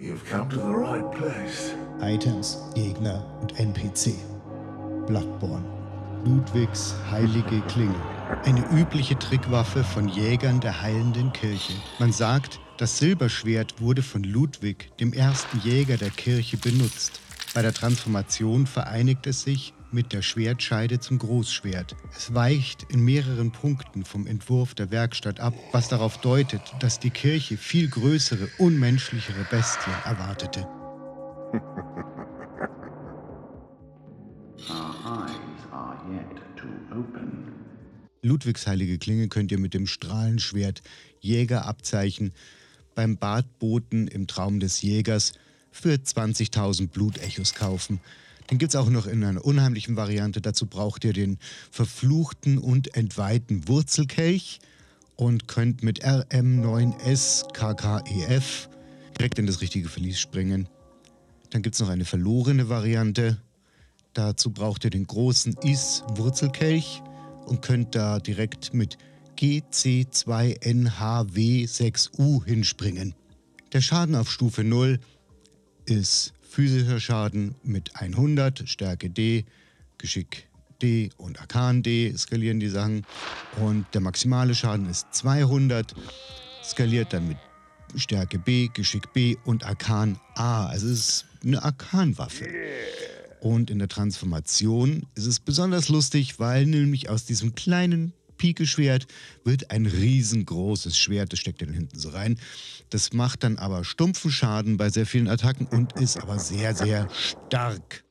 You've come to the right place. Items, Gegner und NPC. Bloodborne. Ludwigs heilige Klinge. Eine übliche Trickwaffe von Jägern der heilenden Kirche. Man sagt, das Silberschwert wurde von Ludwig, dem ersten Jäger der Kirche, benutzt. Bei der Transformation vereinigt es sich mit der Schwertscheide zum Großschwert. Es weicht in mehreren Punkten vom Entwurf der Werkstatt ab, was darauf deutet, dass die Kirche viel größere, unmenschlichere Bestien erwartete. Ludwigs heilige Klinge könnt ihr mit dem Strahlenschwert Jägerabzeichen beim Badboten im Traum des Jägers für 20.000 Blutechos kaufen. Den gibt es auch noch in einer unheimlichen Variante. Dazu braucht ihr den verfluchten und entweihten Wurzelkelch und könnt mit RM9S KKEF direkt in das richtige Verlies springen. Dann gibt es noch eine verlorene Variante. Dazu braucht ihr den großen Is-Wurzelkelch und könnt da direkt mit GC2NHW6U hinspringen. Der Schaden auf Stufe 0 ist physischer Schaden mit 100, Stärke D, Geschick D und Arkan D skalieren die Sachen. Und der maximale Schaden ist 200, skaliert dann mit Stärke B, Geschick B und Arkan A. Also es ist eine Arkanwaffe. Und in der Transformation ist es besonders lustig, weil nämlich aus diesem kleinen Pikeschwert wird ein riesengroßes Schwert, das steckt dann hinten so rein. Das macht dann aber stumpfen Schaden bei sehr vielen Attacken und ist aber sehr, sehr stark.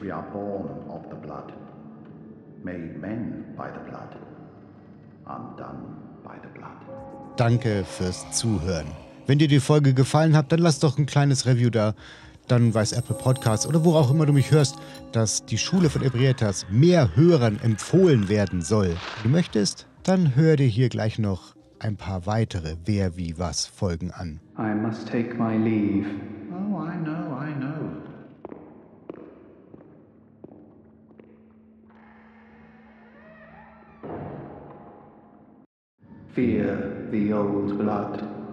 We are born of the blood, made men by the blood, undone by the blood. Danke fürs Zuhören. Wenn dir die Folge gefallen hat, dann lass doch ein kleines Review da. Dann weiß Apple Podcasts oder wo auch immer du mich hörst, dass die Schule von Ebrietas mehr Hörern empfohlen werden soll. Wenn du möchtest, dann hör dir hier gleich noch ein paar weitere Wer wie was Folgen an. I must take my leave. Oh, I know, I know. Fear the old blood.